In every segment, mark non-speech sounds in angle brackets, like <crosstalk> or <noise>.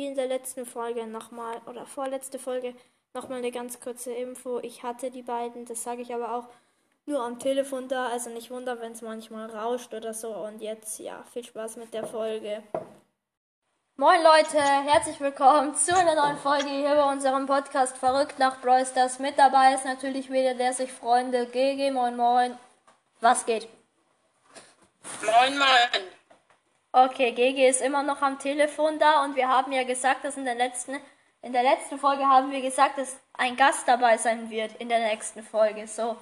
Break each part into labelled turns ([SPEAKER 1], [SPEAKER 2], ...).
[SPEAKER 1] wie in der letzten Folge nochmal, oder vorletzte Folge, nochmal eine ganz kurze Info. Ich hatte die beiden, das sage ich aber auch nur am Telefon da, also nicht wundern, wenn es manchmal rauscht oder so. Und jetzt, ja, viel Spaß mit der Folge. Moin Leute, herzlich willkommen zu einer neuen Folge hier bei unserem Podcast Verrückt nach Brawl. Mit dabei ist natürlich wieder der sich Freunde GG. Moin Moin. Was geht?
[SPEAKER 2] Moin Moin.
[SPEAKER 1] Okay, GG ist immer noch am Telefon da und wir haben ja gesagt, dass in der letzten in der letzten Folge haben wir gesagt, dass ein Gast dabei sein wird in der nächsten Folge. So.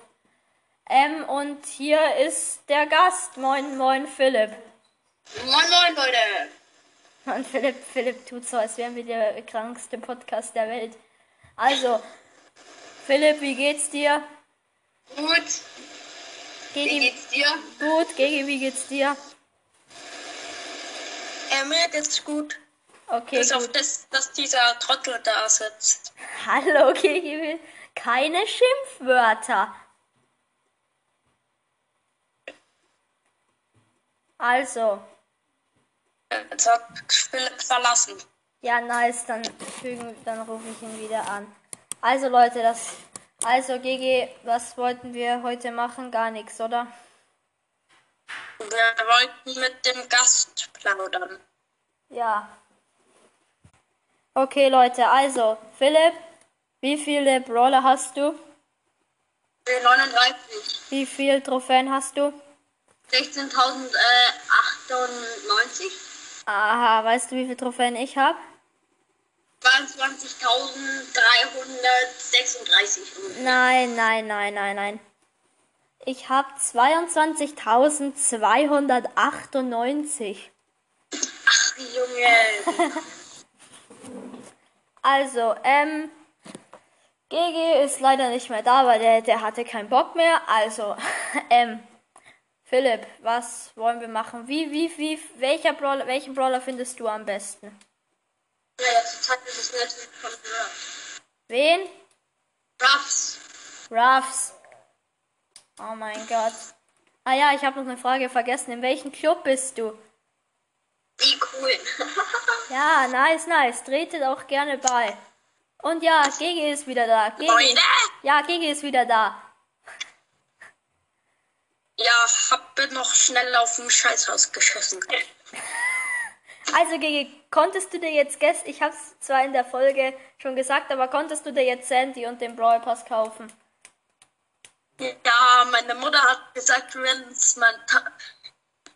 [SPEAKER 1] Ähm, und hier ist der Gast. Moin, moin, Philipp.
[SPEAKER 2] Moin Moin Leute.
[SPEAKER 1] Und Philipp, Philipp tut so, als wären wir der krankste Podcast der Welt. Also, Philipp, wie geht's dir?
[SPEAKER 2] Gut.
[SPEAKER 1] Gegi,
[SPEAKER 2] Wie geht's dir?
[SPEAKER 1] gut, Gegi, wie geht's dir?
[SPEAKER 2] Äh, mir geht's gut.
[SPEAKER 1] Okay,
[SPEAKER 2] Bis auf
[SPEAKER 1] gut.
[SPEAKER 2] das, dass dieser Trottel da sitzt.
[SPEAKER 1] Hallo, <laughs> Gegi, keine Schimpfwörter. Also,
[SPEAKER 2] Jetzt hat Philipp verlassen.
[SPEAKER 1] Ja, nice, dann fügen, dann rufe ich ihn wieder an. Also Leute, das also GG, was wollten wir heute machen? Gar nichts, oder?
[SPEAKER 2] Wir wollten mit dem Gast plaudern.
[SPEAKER 1] Ja. Okay, Leute, also Philipp, wie viele Brawler hast du?
[SPEAKER 2] 39.
[SPEAKER 1] Wie viele Trophäen hast du?
[SPEAKER 2] 16.098.
[SPEAKER 1] Aha, weißt du, wie viele Trophäen ich habe?
[SPEAKER 2] 22.336.
[SPEAKER 1] Nein, nein, nein, nein, nein. Ich habe 22.298.
[SPEAKER 2] Ach, Junge. <laughs>
[SPEAKER 1] Also, ähm, GG ist leider nicht mehr da, weil der, der hatte keinen Bock mehr. Also, <laughs> ähm, Philipp, was wollen wir machen? Wie, wie, wie, welcher Brawler, welchen Brawler findest du am besten?
[SPEAKER 2] ja, zurzeit ist es natürlich von.
[SPEAKER 1] Wen?
[SPEAKER 2] Ruffs.
[SPEAKER 1] Ruffs. Oh mein Gott. Ah ja, ich habe noch eine Frage vergessen. In welchem Club bist du?
[SPEAKER 2] Wie cool. <laughs>
[SPEAKER 1] Ja, nice, nice. Tretet auch gerne bei. Und ja, GG ist wieder da.
[SPEAKER 2] Leute.
[SPEAKER 1] ja, GG ist wieder da.
[SPEAKER 2] Ja, hab noch schnell auf den Scheißhaus geschossen. <laughs>
[SPEAKER 1] Also GG, konntest du dir jetzt gest, ich habe es zwar in der Folge schon gesagt, aber konntest du dir jetzt Sandy und den Brawl Pass kaufen?
[SPEAKER 2] Ja, meine Mutter hat gesagt, wenn es mein, Ta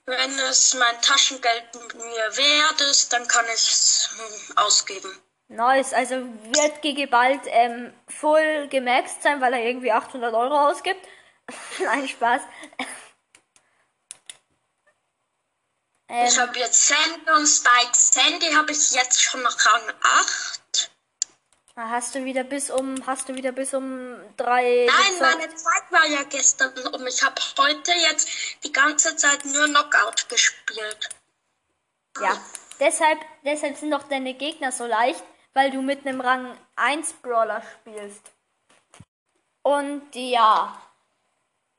[SPEAKER 2] wenn es mein Taschengeld mir wert ist, dann kann ich es hm, ausgeben.
[SPEAKER 1] Nice, also wird GG bald ähm, voll gemaxt sein, weil er irgendwie 800 Euro ausgibt. <laughs> Nein, Spaß. ähm,
[SPEAKER 2] Ich habe jetzt Sandy und Spike. Sandy habe ich jetzt schon noch Rang 8.
[SPEAKER 1] hast du wieder bis um, hast du wieder bis um drei
[SPEAKER 2] Nein,
[SPEAKER 1] gezockt?
[SPEAKER 2] meine Zeit war ja gestern um. Ich habe heute jetzt die ganze Zeit nur Knockout gespielt.
[SPEAKER 1] Ja, deshalb, deshalb sind doch deine Gegner so leicht, weil du mit einem Rang 1 Brawler spielst. Und ja,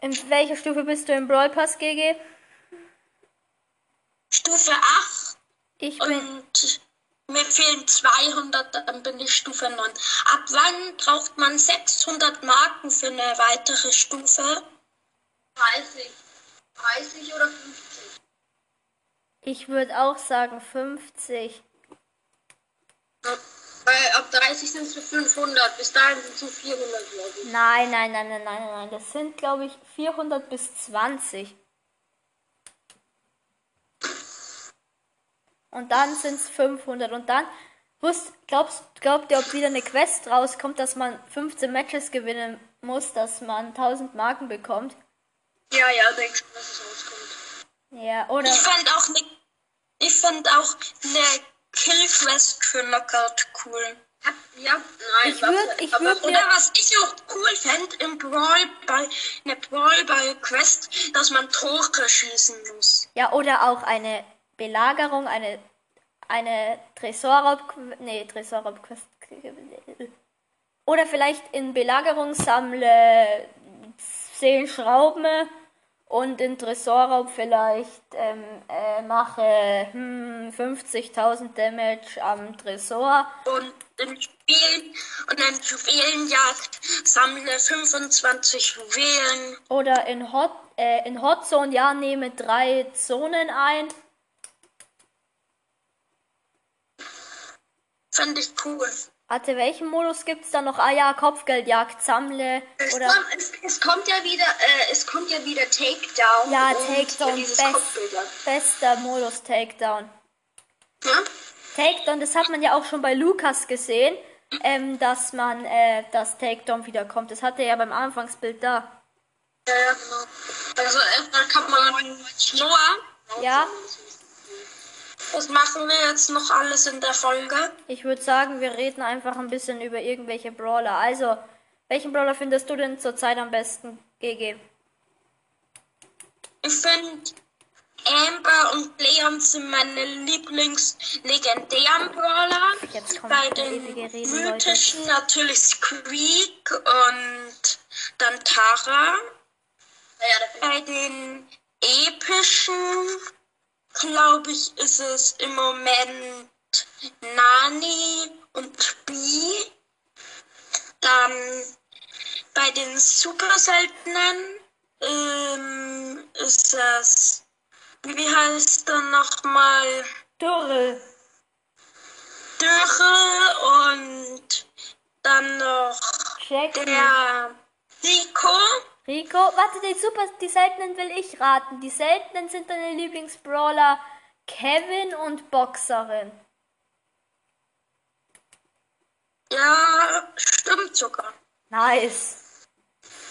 [SPEAKER 1] in welcher Stufe bist du im Brawl Pass, GG?
[SPEAKER 2] Stufe 8
[SPEAKER 1] Ich bin,
[SPEAKER 2] und mir fehlen 200, dann bin ich Stufe 9. Ab wann braucht man 600 Marken für eine weitere Stufe? 30. 30 oder 50?
[SPEAKER 1] ich würde auch sagen 50.
[SPEAKER 2] Weil ab 30 sind es 500, bis dahin sind es so 400, glaube ich.
[SPEAKER 1] Nein, nein, nein, nein, nein, nein, das sind glaube ich 400 bis 20. Und dann sind es 500 und dann wusst, glaubst, glaubt ihr, ob wieder eine Quest rauskommt, dass man 15 Matches gewinnen muss, dass man 1000 Marken bekommt?
[SPEAKER 2] Ja, ja, denke schon, dass es rauskommt.
[SPEAKER 1] Ja, oder
[SPEAKER 2] Ich fand auch ne, ich fand auch eine Killquest für Knockout cool. Ja, nein,
[SPEAKER 1] Ich würd- ich
[SPEAKER 2] aber-
[SPEAKER 1] würd
[SPEAKER 2] Oder was ich auch cool fände im Brawl bei eine Brawl bei Quest, dass man Tore schießen muss.
[SPEAKER 1] ja, oder auch eine Belagerung, eine eine Tresorraub nee, Tresorraub oder vielleicht in Belagerung sammle 10 Schrauben und in Tresorraub vielleicht ähm, äh, mache hm, 50.000 Damage am Tresor.
[SPEAKER 2] Und in Spielen und in Juwelenjagd sammle 25 Juwelen.
[SPEAKER 1] Oder in Hot, äh, in Hot Zone, ja, nehme drei Zonen ein.
[SPEAKER 2] Finde ich cool.
[SPEAKER 1] Warte, welchen Modus gibt's da noch? Ah ja, Kopfgeldjagd, sammle.
[SPEAKER 3] Es,
[SPEAKER 1] Oder
[SPEAKER 3] kommt, es, es kommt ja wieder, äh, es kommt ja wieder Takedown.
[SPEAKER 1] ja, Takedown, best, bester Modus Takedown.
[SPEAKER 2] Ja?
[SPEAKER 1] Takedown, das hat man ja auch schon bei Lukas gesehen, ähm, dass man äh, das Takedown wiederkommt. Das hatte er ja beim Anfangsbild da.
[SPEAKER 2] Ja, ja, genau. Also erstmal kann man Noah.
[SPEAKER 1] Ja,
[SPEAKER 2] Was machen wir jetzt noch alles in der Folge?
[SPEAKER 1] ich würde sagen, wir reden einfach ein bisschen über irgendwelche Brawler. Also, welchen Brawler findest du denn zurzeit am besten, GG?
[SPEAKER 2] Ich finde Amber und Leon sind meine Lieblings-legendären Brawler.
[SPEAKER 1] Jetzt kommt
[SPEAKER 2] Bei den
[SPEAKER 1] Reden, Leute.
[SPEAKER 2] mythischen natürlich Squeak und dann Tara. Bei den epischen, glaube ich, ist es im Moment Nani und Bee. Dann bei den super seltenen ähm, ist es, wie heißt er nochmal?
[SPEAKER 1] Dürre.
[SPEAKER 2] Dürre und dann noch
[SPEAKER 1] Jackie.
[SPEAKER 2] der Rico.
[SPEAKER 1] Rico, warte, die super, die seltenen will ich raten. Die seltenen sind deine Lieblingsbrawler Kevin und Boxerin.
[SPEAKER 2] Ja, stimmt sogar.
[SPEAKER 1] Nice.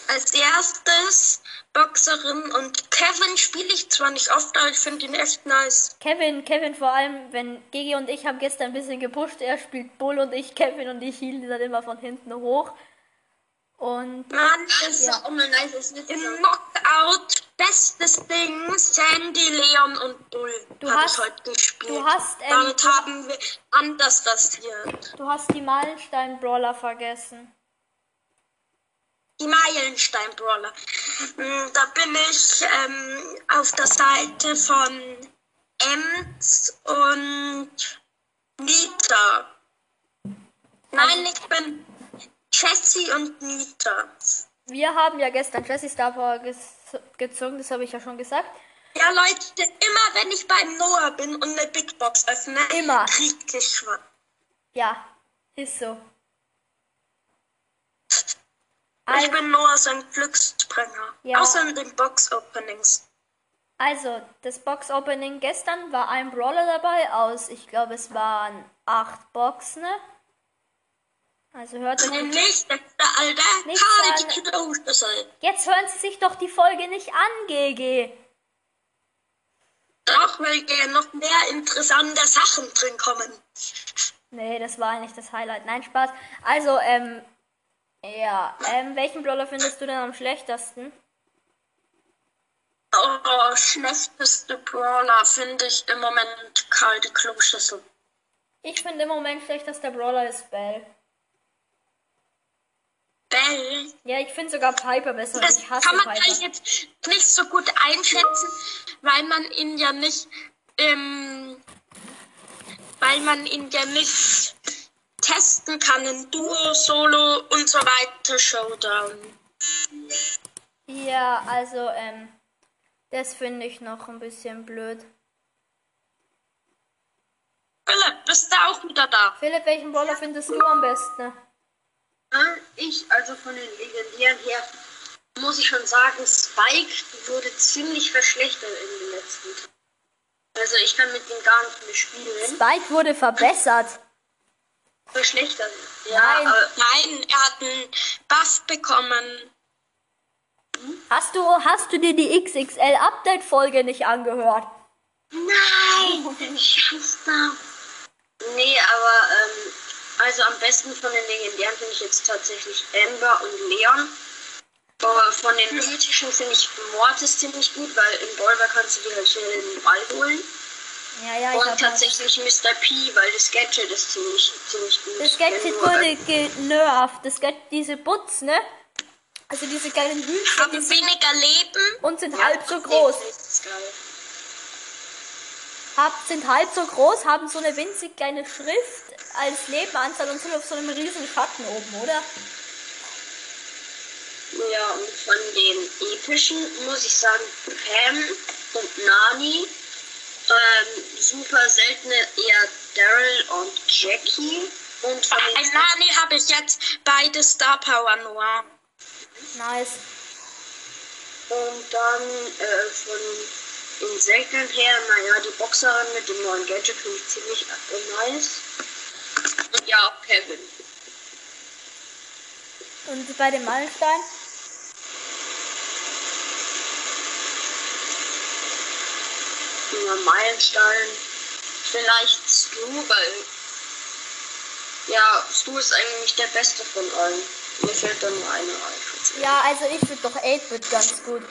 [SPEAKER 2] Als erstes Boxerin und Kevin spiele ich zwar nicht oft, aber ich finde ihn echt nice.
[SPEAKER 1] Kevin, Kevin vor allem, wenn Gigi und ich haben gestern ein bisschen gepusht, er spielt Bull und ich Kevin und ich hielten dann immer von hinten hoch. Und
[SPEAKER 2] Mann,
[SPEAKER 3] Das
[SPEAKER 2] ist
[SPEAKER 3] ist auch eine nice Witz.
[SPEAKER 2] im Knockout bestes Ding Sandy, Leon und Bull
[SPEAKER 1] Du hast-
[SPEAKER 2] ich heute gespielt.
[SPEAKER 1] du hast, ähm,
[SPEAKER 2] Damit haben wir anders rasiert.
[SPEAKER 1] du hast die Meilenstein-Brawler vergessen.
[SPEAKER 2] Die Meilenstein-Brawler. Mm, Da bin ich ähm, auf der Seite von Ems und Nita. Nein, ich bin Jessie und Nita.
[SPEAKER 1] Wir haben ja gestern Jessie Star Power gezogen, das habe ich ja schon gesagt.
[SPEAKER 2] Ja, Leute, immer wenn ich beim Noah bin und eine Big Box öffne,
[SPEAKER 1] Immer.
[SPEAKER 2] krieg ich schwach.
[SPEAKER 1] Ja, ist so.
[SPEAKER 2] Ich
[SPEAKER 1] Also,
[SPEAKER 2] bin Noah sein Glücksspringer.
[SPEAKER 1] Ja.
[SPEAKER 2] Außer in den Box-Openings.
[SPEAKER 1] also, das Box-Opening gestern war ein Brawler dabei aus, ich glaube, es waren acht Boxen. ne? Also hört euch
[SPEAKER 2] Nämlich der alte
[SPEAKER 1] Nicht
[SPEAKER 2] Karl
[SPEAKER 1] sagen-
[SPEAKER 2] die Kloschüssel.
[SPEAKER 1] Jetzt hören Sie sich doch die Folge nicht an, GG.
[SPEAKER 2] Doch, weil hier noch mehr interessante Sachen drin kommen.
[SPEAKER 1] Nee, das war nicht das Highlight. Nein, Spaß. Also, ähm, ja, ähm, welchen Brawler findest du denn am schlechtesten?
[SPEAKER 2] Oh, schlechteste Brawler finde ich im Moment Karl die Kloschüssel.
[SPEAKER 1] Ich finde im Moment schlechtester Brawler ist Bell.
[SPEAKER 2] Bell.
[SPEAKER 1] Ja, ich finde sogar Piper besser.
[SPEAKER 2] Das
[SPEAKER 1] Ich hasse
[SPEAKER 2] kann man
[SPEAKER 1] Piper.
[SPEAKER 2] halt jetzt nicht so gut einschätzen, weil man ihn ja nicht, ähm, weil man ihn ja nicht testen kann in Duo, Solo und so weiter, Showdown.
[SPEAKER 1] Ja, also, ähm, das finde ich noch ein bisschen blöd.
[SPEAKER 2] Philipp, bist du auch wieder da?
[SPEAKER 1] Philipp, welchen Brawler findest du am besten?
[SPEAKER 3] Ich, also von den Legendären her, muss ich schon sagen, Spike wurde ziemlich verschlechtert in den letzten Tagen. Also ich kann mit dem gar nicht mehr spielen.
[SPEAKER 1] Spike wurde verbessert.
[SPEAKER 3] Verschlechtert. Ja,
[SPEAKER 1] Nein.
[SPEAKER 3] aber
[SPEAKER 2] Nein, er hat einen Buff bekommen.
[SPEAKER 1] Hast du, hast du dir die XXL-Update-Folge nicht angehört?
[SPEAKER 2] Nein!
[SPEAKER 3] Scheiße. Nee, aber ähm, also am besten von den Legendären finde ich jetzt tatsächlich Amber und Leon. Aber von den mythischen finde ich Mortis ziemlich gut, weil im Brawler kannst du dir halt schnell den Ball holen.
[SPEAKER 1] Ja, ja,
[SPEAKER 3] Und tatsächlich Mr. P, weil das Gadget ist ziemlich, ziemlich gut.
[SPEAKER 1] Das Gadget wurde genervt. Das Gadget, diese Butz, ne? Also diese kleinen Hühnchen die
[SPEAKER 2] Haben weniger Leben.
[SPEAKER 1] und sind
[SPEAKER 3] Ja,
[SPEAKER 1] halb so groß. Hab, sind halb so groß, haben so eine winzig kleine Schrift als Lebenanzahl und sind auf so einem riesen Schatten oben, oder?
[SPEAKER 3] Ja, und von den epischen muss ich sagen, Pam und Nani. Ähm, super seltene eher Daryl und Jackie. Und von
[SPEAKER 2] Bei
[SPEAKER 3] den
[SPEAKER 2] Nani habe ich jetzt beide Star Power nur.
[SPEAKER 1] Nice.
[SPEAKER 3] Und dann äh, von den seltenen her, naja, die Boxerin mit dem neuen Gadget finde ich ziemlich äh, nice. Und ja, auch Kevin.
[SPEAKER 1] Und bei dem Meilenstein?
[SPEAKER 3] Ja, Meilenstein. Vielleicht Stu, weil. Ja, Stu ist eigentlich der beste von allen. Mir fällt dann nur einer ein.
[SPEAKER 1] Ja, also ich finde doch 8-Bit ganz gut.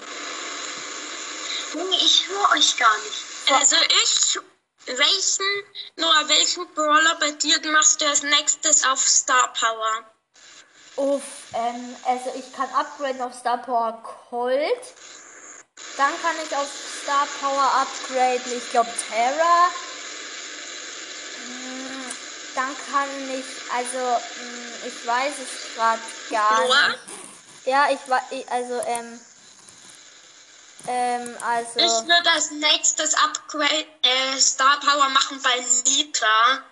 [SPEAKER 3] Junge, ich höre euch gar nicht.
[SPEAKER 2] Also ich, welchen, Noah, welchen Brawler bei dir machst du als nächstes auf Star Power?
[SPEAKER 1] Uff, ähm, also ich kann upgraden auf Star Power Cold. Dann kann ich auf Star Power upgraden, ich glaube Terra. Mm, Dann kann ich, also, mm, ich weiß es gerade gar
[SPEAKER 2] Noah?
[SPEAKER 1] nicht. Ja, ich weiß, also, ähm, ähm, also.
[SPEAKER 2] Ich würde als nächstes Upgrade äh, Star Power machen bei Nita.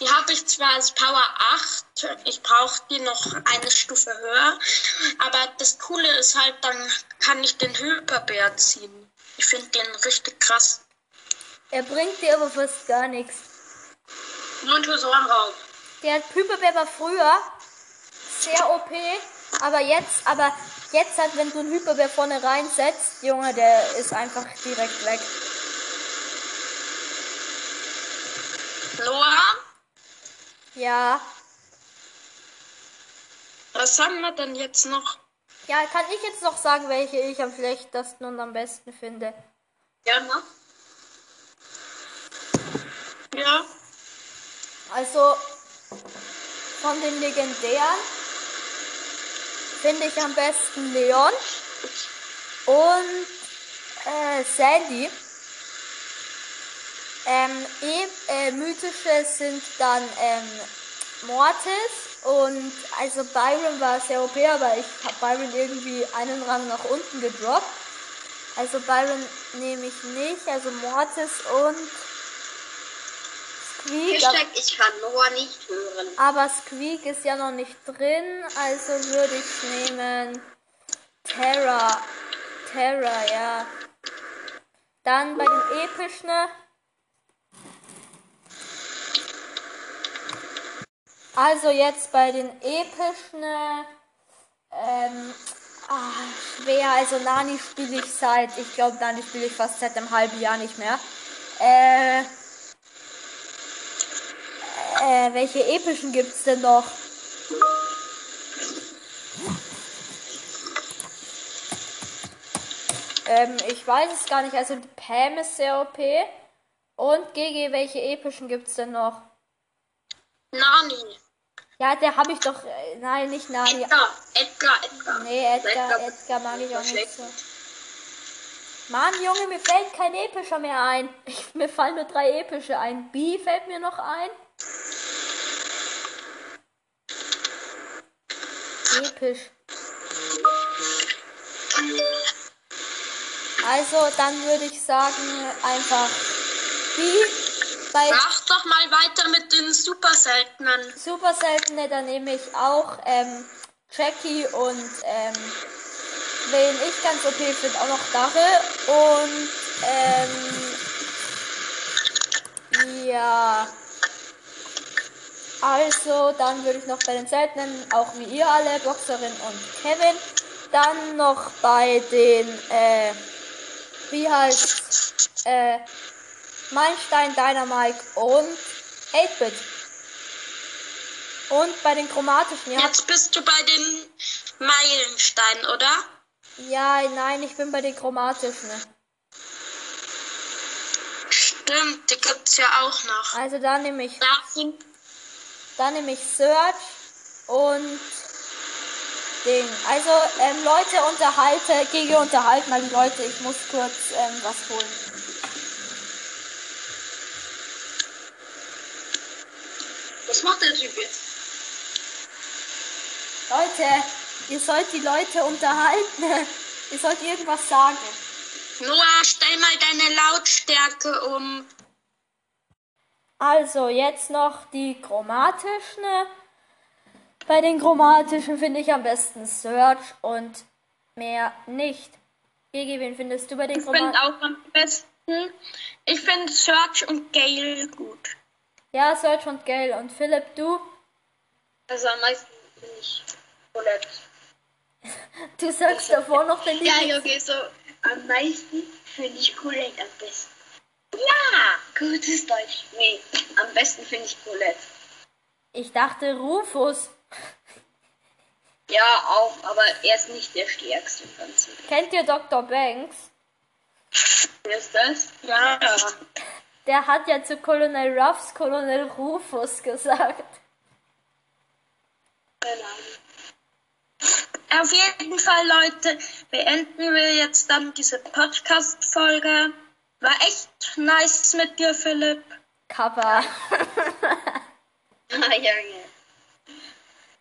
[SPEAKER 2] Die habe ich zwar als Power 8, ich brauche die noch eine Stufe höher, aber das Coole ist halt, dann kann ich den Hyperbär ziehen. Ich finde den richtig krass.
[SPEAKER 1] Er bringt dir aber fast gar nichts.
[SPEAKER 3] Nur ein Tresorenraub.
[SPEAKER 1] Der Hyperbär war früher sehr OP, aber jetzt, aber jetzt halt, wenn du einen Hyperbär vorne reinsetzt, Junge, der ist einfach direkt weg.
[SPEAKER 2] Noah,
[SPEAKER 1] Ja,
[SPEAKER 2] was haben wir denn jetzt noch?
[SPEAKER 1] ja, kann ich jetzt noch sagen, welche ich am schlechtesten und am besten finde?
[SPEAKER 3] Ja, ne?
[SPEAKER 2] Ja,
[SPEAKER 1] Also von den legendären finde ich am besten Leon und äh, Sandy. Ähm, e äh, mythische sind dann ähm, Mortis und also Byron war sehr OP, aber ich habe Byron irgendwie einen Rang nach unten gedroppt. Also Byron nehme ich nicht, also Mortis und Squeak.
[SPEAKER 3] Hashtag, ich kann Noah nicht hören.
[SPEAKER 1] aber Squeak ist ja noch nicht drin, also würde ich nehmen Terra. Terra, ja. Dann bei den epischen. Also jetzt bei den epischen. Ähm, ah, schwer. Also Nani spiele ich seit, ich glaube Nani spiele ich fast seit einem halben Jahr nicht mehr. Äh, äh, welche epischen gibt's denn noch? Ähm, ich weiß es gar nicht. Also Pam ist sehr OP. Und GG, welche epischen gibt's denn noch?
[SPEAKER 2] Nani.
[SPEAKER 1] Ja, der habe ich doch. Äh, nein, nicht Nani.
[SPEAKER 3] Edgar, Edgar, Edgar.
[SPEAKER 1] Nee, Edgar,
[SPEAKER 3] Edgar-
[SPEAKER 1] Edgar mag ich auch nicht so. Mann, Junge, mir fällt kein epischer mehr ein. Ich, <laughs> mir fallen nur drei epische ein. B fällt mir noch ein. Episch. Also, dann würde ich sagen, einfach B. Bei
[SPEAKER 2] Mach doch mal weiter mit den super seltenen.
[SPEAKER 1] super seltene, da nehme ich auch ähm, Jackie und ähm, wen ich ganz OP finde, auch noch Dache und ähm, ja. Also, dann würde ich noch bei den seltenen, auch wie ihr alle, Boxerin und Kevin. Dann noch bei den, äh, wie heißt, äh, Meilenstein, Dynamite und 8-Bit. Und bei den chromatischen, ja.
[SPEAKER 2] Jetzt bist du bei den Meilensteinen, oder?
[SPEAKER 1] Ja, nein, ich bin bei den chromatischen.
[SPEAKER 2] Stimmt, die gibt's ja auch noch.
[SPEAKER 1] Also da nehme ich,
[SPEAKER 2] Da sind
[SPEAKER 1] da nehme ich Search und Ding. Also, ähm, Leute, unterhalte, Gigi, unterhalten mal die Leute. Ich muss kurz ähm, was holen.
[SPEAKER 3] Was macht der Typ jetzt?
[SPEAKER 1] Leute, ihr sollt die Leute unterhalten. <laughs> ihr sollt irgendwas sagen.
[SPEAKER 2] Noah, stell mal deine Lautstärke um.
[SPEAKER 1] Also, jetzt noch die chromatischen. Bei den chromatischen finde ich am besten Search und mehr nicht. Gigi, wen findest du bei den
[SPEAKER 2] Ich finde
[SPEAKER 1] chromatischen?
[SPEAKER 2] auch am besten. Ich finde Search und Gale gut.
[SPEAKER 1] Ja, Search und Gale. Und Philipp, du?
[SPEAKER 3] Also am meisten finde ich Colette. <laughs>
[SPEAKER 1] Du sagst davor noch den
[SPEAKER 3] Ja, okay, so am meisten finde ich Colette am besten. Ja, gutes Deutsch. Nee, am besten finde ich Colette.
[SPEAKER 1] Ich dachte Rufus.
[SPEAKER 3] Ja, auch, aber er ist nicht der stärkste Ganzen.
[SPEAKER 1] Kennt ihr Dr. Banks?
[SPEAKER 3] Wer ist das?
[SPEAKER 2] Ja.
[SPEAKER 1] Der hat ja zu Colonel Ruffs Colonel Rufus gesagt.
[SPEAKER 2] Auf jeden Fall, Leute, beenden wir jetzt dann diese Podcast-Folge. War echt nice mit dir, Philipp.
[SPEAKER 1] Kappa. <laughs>
[SPEAKER 3] Ah, ja, ja.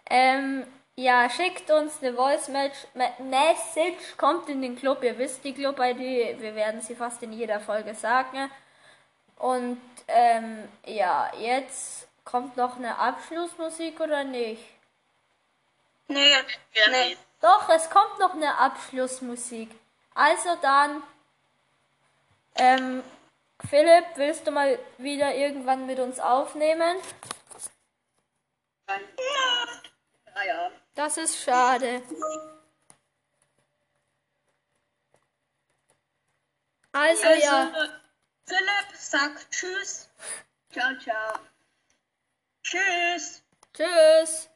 [SPEAKER 1] ähm, ja, schickt uns eine Voice Match Ma- Message, kommt in den Club, ihr wisst die Club-ID, wir werden sie fast in jeder Folge sagen. Und ähm, ja, jetzt kommt noch eine Abschlussmusik oder nicht?
[SPEAKER 2] Nee.
[SPEAKER 3] nee.
[SPEAKER 1] Doch, es kommt noch eine Abschlussmusik. Also dann, ähm, Philipp, willst du mal wieder irgendwann mit uns aufnehmen?
[SPEAKER 3] Ah, ja.
[SPEAKER 1] Das ist schade. Also,
[SPEAKER 2] Also,
[SPEAKER 1] ja,
[SPEAKER 2] Philipp sagt Tschüss.
[SPEAKER 3] Ciao, ciao.
[SPEAKER 2] Tschüss.
[SPEAKER 1] tschüss.